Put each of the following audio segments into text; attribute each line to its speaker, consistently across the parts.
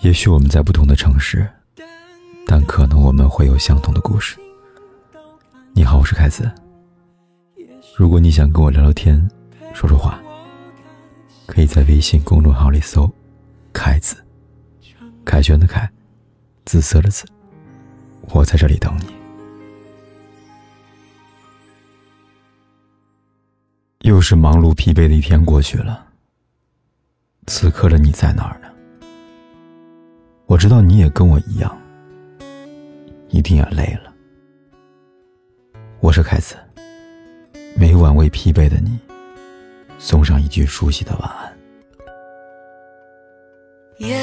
Speaker 1: 也许我们在不同的城市，但可能我们会有相同的故事。你好，我是凯子。如果你想跟我聊聊天、说说话，可以在微信公众号里搜“凯子”，凯旋的凯，紫色的紫。我在这里等你。又是忙碌疲惫的一天过去了，此刻的你在哪儿呢？我知道你也跟我一样，一定也累了。我是凯子，每晚为疲惫的你送上一句熟悉的晚安。
Speaker 2: 也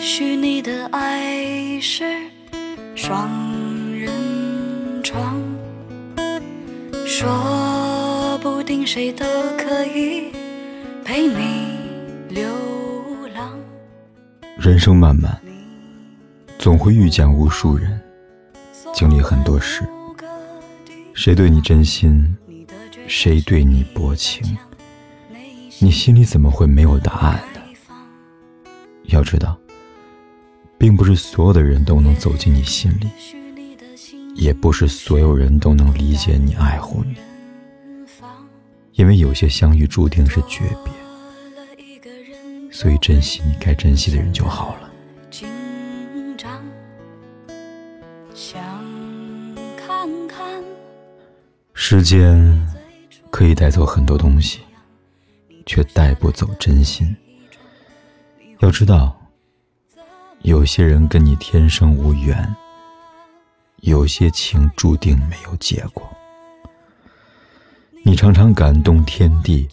Speaker 2: 许你的爱是双人床，说不定谁都可以陪你流。
Speaker 1: 人生漫漫，总会遇见无数人，经历很多事。谁对你真心，谁对你薄情，你心里怎么会没有答案呢？要知道，并不是所有的人都能走进你心里，也不是所有人都能理解你、爱护你，因为有些相遇注定是诀别。所以珍惜你该珍惜的人就好了。时间可以带走很多东西，却带不走真心。要知道，有些人跟你天生无缘，有些情注定没有结果。你常常感动天地。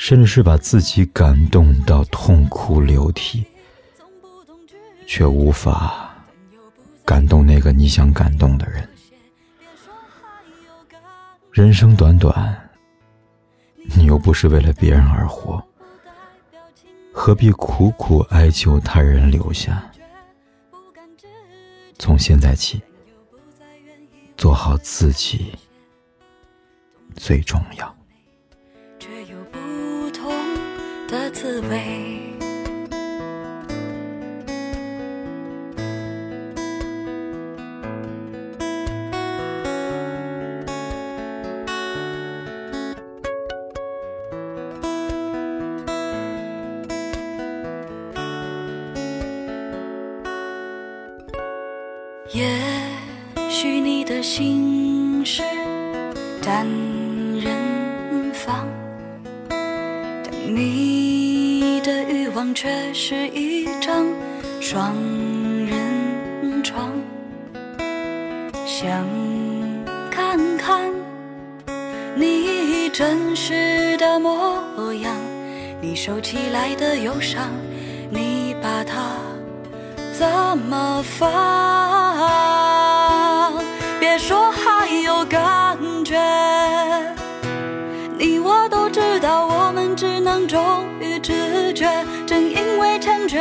Speaker 1: 甚至是把自己感动到痛哭流涕，却无法感动那个你想感动的人。人生短短，你又不是为了别人而活，何必苦苦哀求他人留下？从现在起，做好自己最重要。
Speaker 2: 的滋味。也许你的心是单人房你的欲望。却是一张双人床，想看看你真实的模样，你收起来的忧伤，你把它怎么放？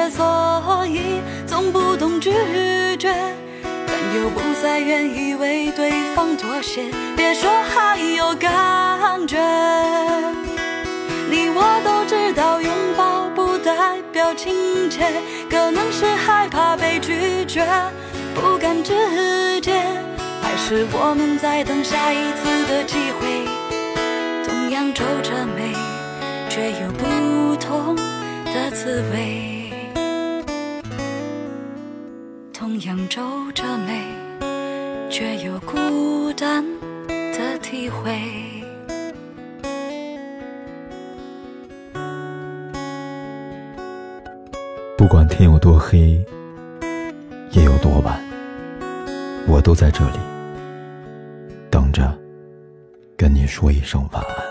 Speaker 2: 所以总不懂拒绝，但又不再愿意为对方妥协。别说还有感觉，你我都知道，拥抱不代表亲切，可能是害怕被拒绝，不敢直接，还是我们在等下一次的机会，同样皱着眉，却有不同。的滋味，同样皱着眉，却有孤单的体会。
Speaker 1: 不管天有多黑，夜有多晚，我都在这里等着，跟你说一声晚安。